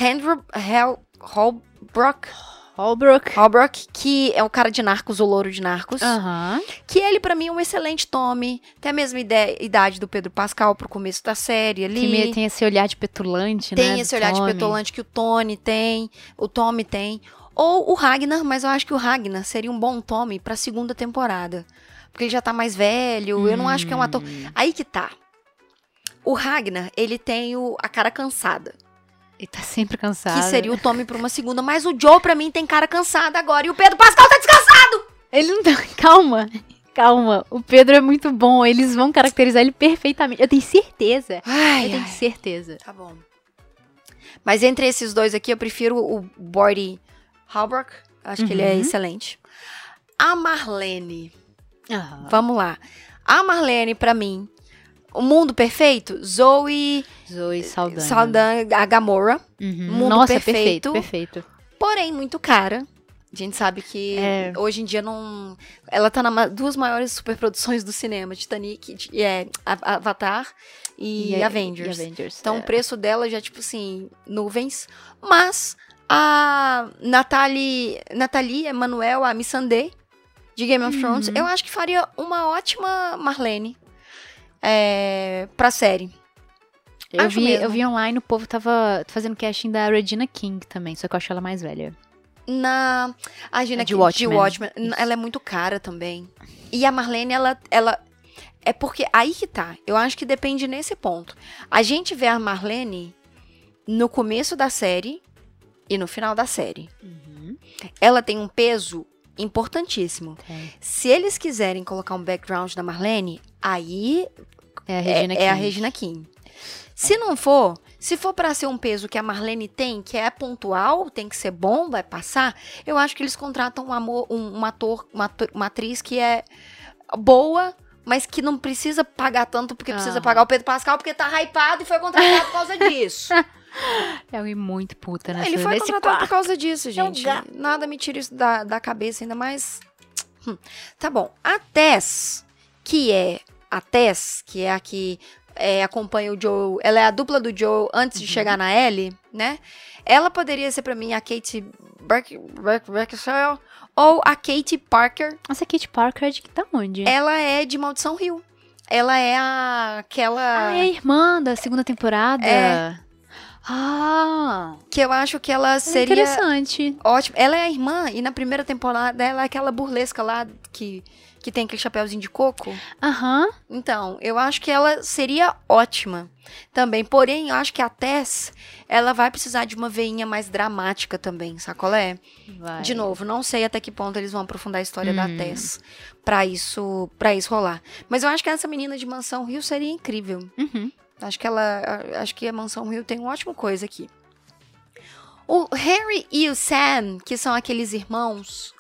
Hel- Holbrook, Holbrook. Holbrook, que é o cara de Narcos, o louro de Narcos. Aham. Que ele, pra mim, é um excelente Tommy. Tem a mesma idade do Pedro Pascal pro começo da série ali. Que meio tem esse olhar de petulante, né? Tem esse olhar de Tommy. petulante que o Tony tem, o Tommy tem. Ou o Ragnar, mas eu acho que o Ragnar seria um bom Tommy pra segunda temporada. Porque ele já tá mais velho, eu não acho que é um ator. Hum. Aí que tá. O Ragnar, ele tem o, a cara cansada. Ele tá sempre cansado. Que seria o Tommy pra uma segunda. Mas o Joe, pra mim, tem cara cansada agora. E o Pedro Pascal tá descansado! Ele não tá. Calma. Calma. O Pedro é muito bom. Eles vão caracterizar ele perfeitamente. Eu tenho certeza. Ai, Eu tenho ai. certeza. Tá bom. Mas entre esses dois aqui, eu prefiro o Bordy Halbrook. Acho que ele é Uhum. excelente. A Marlene. Aham. Vamos lá. A Marlene, pra mim, o mundo perfeito, Zoe Zoe Saldanha. Saldanha, a Gamora, Uhum. Mundo Nossa, perfeito. perfeito, porém muito cara. A gente sabe que É. hoje em dia não. Ela tá nas duas maiores superproduções do cinema: Titanic, e é, Avatar e, a- Avengers. e Avengers. Então é. o preço dela já, tipo assim, nuvens. Mas a Natalie, Natalie Emanuel, a Missandei, de Game of Thrones, Uhum. eu acho que faria uma ótima Marlene é, pra série. eu, acho vi, mesmo. eu vi online, o povo tava fazendo casting da Regina King também, só que eu acho ela mais velha. Na. A Gina É de King, Watchmen. Watchmen, Isso. ela é muito cara também. E a Marlene, ela. ela é porque aí que tá. Eu acho que depende nesse ponto. A gente vê a Marlene no começo da série e no final da série. Uhum. ela tem um peso importantíssimo. Tem. Se eles quiserem colocar um background da Marlene, aí É a é, Regina é a King. Regina King. Se não for, se for pra ser um peso que a Marlene tem, que é pontual, tem que ser bom, vai passar, eu acho que eles contratam um, amor, um, um ator, uma, uma atriz que é boa, mas que não precisa pagar tanto porque precisa Aham. pagar o Pedro Pascal porque tá hypado e foi contratado por causa disso. É alguém muito puta nessa, Ele foi contratado por causa disso, gente. gato. Nada me tira isso da, da cabeça, ainda mais. Hum. Tá bom. A Tess, que é a Tess, que é a que é, acompanha o Joe, ela é a dupla do Joe antes de Uhum. chegar na Ellie, né? Ela poderia ser pra mim a Kate Beck- Beck- Beckinsale ou a Kate Parker. Nossa, a Kate Parker é de que tá onde? Ela é de Maldição Rio. Ela é a, aquela Ah, é a irmã da segunda temporada. É. Ah, que eu acho que ela seria seria interessante. Ótimo. Ela é a irmã, e na primeira temporada ela é aquela burlesca lá que, que tem aquele chapéuzinho de coco. Aham. Então, eu acho que ela seria ótima também. Porém, eu acho que a Tess, ela vai precisar de uma veinha mais dramática também, sacolé? Vai. De novo, não sei até que ponto eles vão aprofundar a história da Hum. Tess pra isso, pra isso rolar. Mas eu acho que essa menina de Mansão Rio seria incrível. Uhum. Acho que ela. Acho que a Mansão Rio tem uma ótima coisa aqui. O Harry e o Sam, que são aqueles irmãos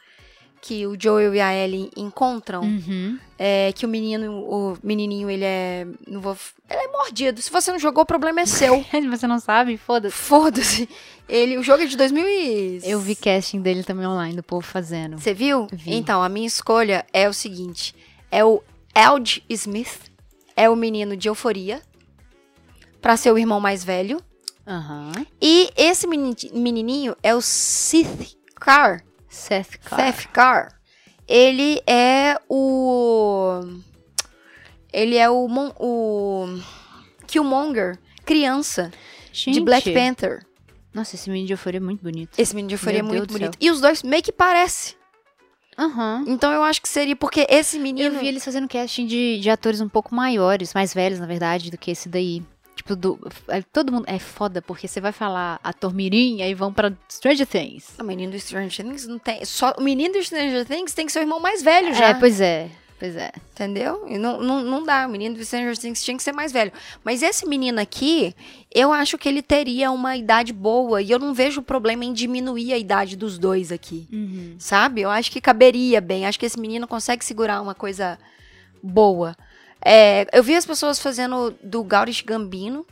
que o Joel e a Ellie encontram, Uhum. é que o menino, o menininho, ele é. Não vou. Ele é mordido. Se você não jogou, o problema é seu. Você não sabe? Foda-se. Foda-se. Ele, o jogo é de 2000 e... Eu vi casting dele também online, do povo fazendo. Você viu? Vi. Então, a minha escolha é o seguinte: é o Alge Smith, é o menino de euforia, pra ser o irmão mais velho. Aham. E esse meni- menininho é o Sith Carr. Seth Carr. Seth Carr. Ele é o. Ele é o. Mon- o Killmonger, criança, de Gente, Black Panther. Nossa, esse menino de euforia é muito bonito. Esse menino de euforia é Meu muito Deus bonito. E os dois meio que parecem. Aham. Então eu acho que seria porque esse menino. Eu vi eles fazendo casting de, de atores um pouco maiores, mais velhos, na verdade, do que esse daí. Tipo, do, é, todo mundo. É foda, porque você vai falar ator mirim, aí vão pra Stranger Things. O menino do Stranger Things não tem. Só, o menino do Stranger Things tem que ser o irmão mais velho já. É, pois é. Pois é. Entendeu? E não, não, não dá. O menino do Stranger Things tinha que ser mais velho. Mas esse menino aqui, eu acho que ele teria uma idade boa. E eu não vejo problema em diminuir a idade dos dois aqui. Uhum. Sabe? Eu acho que caberia bem. Acho que esse menino consegue segurar uma coisa boa. É, eu vi as pessoas fazendo do Gaurish Gambino.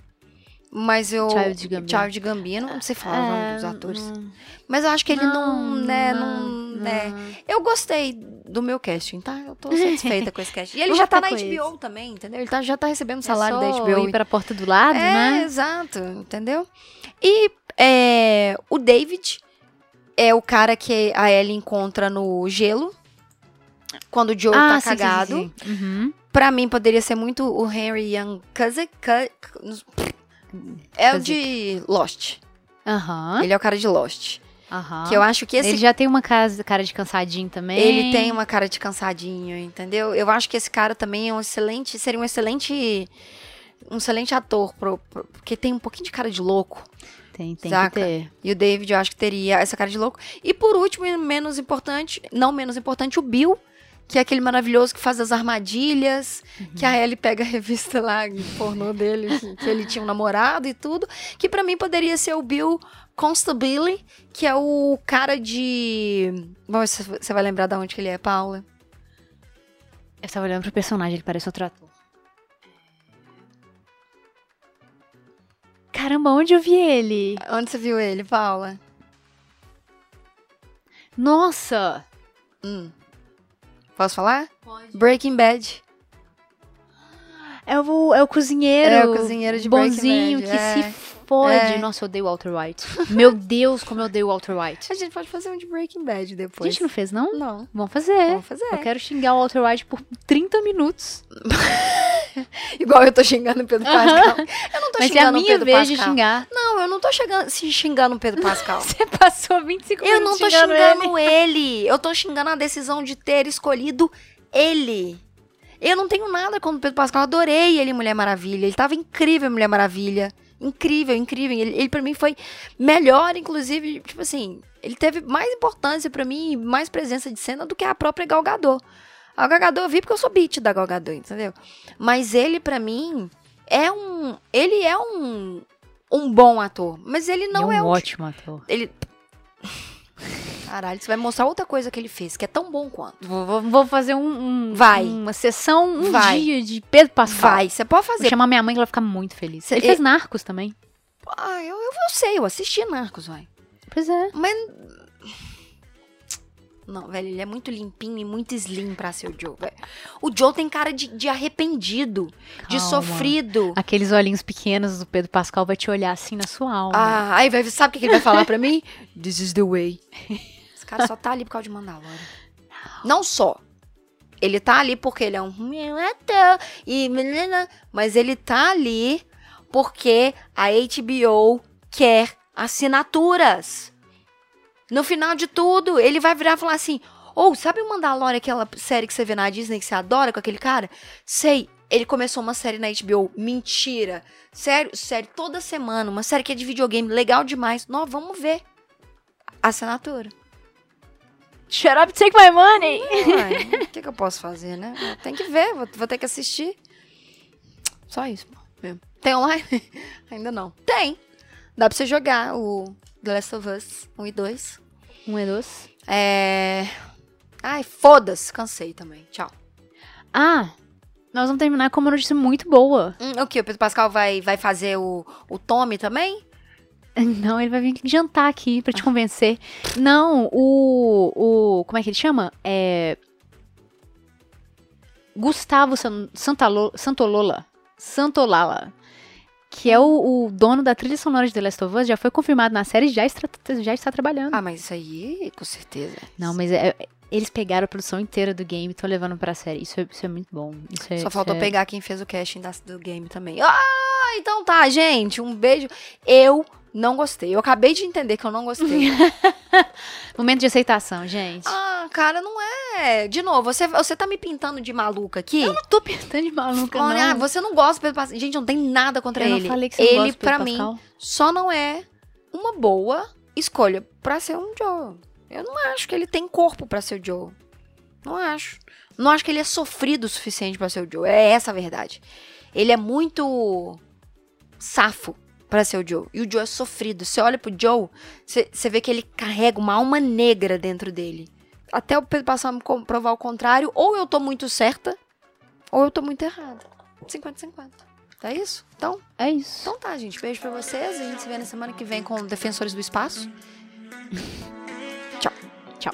Mas eu. Child Gambino. Child Gambino. Não sei falar o nome dos É, atores. hum, Mas eu acho que ele não, Não, né, não, não, né. não. Eu gostei do meu casting, tá? Eu tô satisfeita com esse casting. E ele já tá na HBO também, entendeu? Ele tá- já tá recebendo é salário da só HBO. ir para a porta do lado, é, né? exato, entendeu? E é, o David é o cara que a Ellie encontra no gelo. Quando o Joe tá Ah, sim, sim, cagado. sim, sim. Uhum. Pra mim, poderia ser muito o Henry Young Cusick. Cu- É o de Lost. Aham. Ele é o cara de Lost. Aham. Que eu acho que esse Ele já tem uma cara de cansadinho também. Ele tem uma cara de cansadinho, entendeu? Eu acho que esse cara também é um excelente, seria um excelente um excelente ator, pro- pro- porque tem um pouquinho de cara de louco. Tem, tem Saca? que ter. E o David, eu acho que teria essa cara de louco. E por último, e menos importante, não menos importante, o Bill, que é aquele maravilhoso que faz as armadilhas, que a Ellie pega a revista lá, pornô dele, que ele tinha um namorado e tudo, que pra mim poderia ser o Bill Constabile, que é o cara de... Se você vai lembrar de onde que ele é, Paula. Eu tava olhando pro personagem, ele parece outro ator. Caramba, onde eu vi ele? Onde você viu ele, Paula? Nossa! Hum. Posso falar? Pode. Breaking Bad. É o, é o cozinheiro. É, o cozinheiro de Breaking bonzinho Bad, que é. se fode. É. Nossa, eu odeio o Walter White. Meu Deus, como eu odeio o Walter White. A gente pode fazer um de Breaking Bad A depois. gente não fez, não? Não. Vamos fazer. Vamos fazer. Eu quero xingar o Walter White por 30 minutos. Igual eu tô xingando o Pedro Pascal. Eu não tô Mas é xingando a o minha Pedro vez de Pascal. xingar. Não, eu não tô chegando, se xingando o Pedro Pascal. Você passou 25 eu minutos não tô xingando, xingando ele. ele. Eu tô xingando a decisão de ter escolhido ele. Eu não tenho nada contra o Pedro Pascal. Eu adorei ele Mulher Maravilha. Ele tava incrível Mulher Maravilha. Incrível, incrível. Ele, ele para mim foi melhor, inclusive, tipo assim, ele teve mais importância pra mim, mais presença de cena do que a própria Gal Gadot. A Gal Gadot eu vi porque eu sou beat da Gal Gadot, entendeu? Mas ele pra mim é um, ele é um um bom ator, mas ele não Ele é um um ótimo ator. ele. Caralho, você vai mostrar outra coisa que ele fez, que é tão bom quanto. Vou, vou- vou fazer um, um- Vai. uma sessão, um Vai. dia de Pedro Pascal. Vai, você pode Vou fazer. chamar minha mãe que ela vai ficar muito feliz. Cê- Ele fez Narcos também. Ah, eu, eu, eu sei, eu assisti Narcos, vai. Pois é. Mas. Não, velho, ele é muito limpinho e muito slim pra ser o Joe, velho. O Joe tem cara de, de arrependido, de Calma. sofrido. Aqueles olhinhos pequenos do Pedro Pascal vai te olhar assim na sua alma. Ah, aí vai, sabe o que ele vai falar pra mim? This is the way. Cara só tá ali por causa de Mandalorian. Não só. Ele tá ali porque ele é um e mas ele tá ali porque a HBO quer assinaturas. No final de tudo, ele vai virar e falar assim: Ou, sabe o Mandalorian, aquela série que você vê na Disney que você adora com aquele cara? Sei, ele começou uma série na HBO. Mentira. Sério, sério, toda semana. Uma série que é de videogame, legal demais. Nós vamos ver. Assinatura. Shut up, take my money! O que, que eu posso fazer, né? Tem que ver, vou, vou ter que assistir. Só isso. mesmo. Tem online? Ainda não. Tem. Dá pra você jogar o The Last of Us 1 e 2. Um e dois. É. Ai, foda-se. Cansei também. Tchau. Ah, nós vamos terminar com uma notícia muito boa. Hum, o que? O Pedro Pascal vai, vai fazer o, o Tommy também? Não, ele vai vir jantar aqui pra te convencer. Não, o. o como é que ele chama? É. Gustavo San, Santalo, Santolola. Santolala. Que é o, o dono da trilha sonora de The Last of Us, já foi confirmado na série e já está, já está trabalhando. Ah, mas isso aí, com certeza. Não, mas é- eles pegaram a produção inteira do game e estão levando pra série. Isso é, isso é muito bom. É- Só faltou é- pegar quem fez o casting da- do game também. Ah, então tá, gente. Um beijo. Eu não gostei. Eu acabei de entender que eu não gostei. Momento de aceitação, gente. ah, cara, não é. De novo, você, você tá me pintando de maluca aqui? Eu não tô pintando de maluca, Olha, ah, não. você não gosta do Pedro Pascal. Gente, não tem nada contra Eu não ele. falei que você não ele, gosta do Pedro pra mim, Pascal. só não é uma boa escolha pra ser um Joe. Eu não acho que ele tem corpo pra ser o Joe. Não acho. Não acho que ele é sofrido o suficiente para ser o Joe. É essa a verdade. Ele é muito safo para ser o Joe. E o Joe é sofrido. Você olha pro Joe, você, você vê que ele carrega uma alma negra dentro dele. Até o Pedro passar a me comprovar o contrário, ou eu tô muito certa, ou eu tô muito errada. 50-50. Tá é isso? Então, é isso. Então tá, gente. Beijo pra vocês. A gente se vê na semana que vem com Defensores do Espaço. Tchau. Tchau.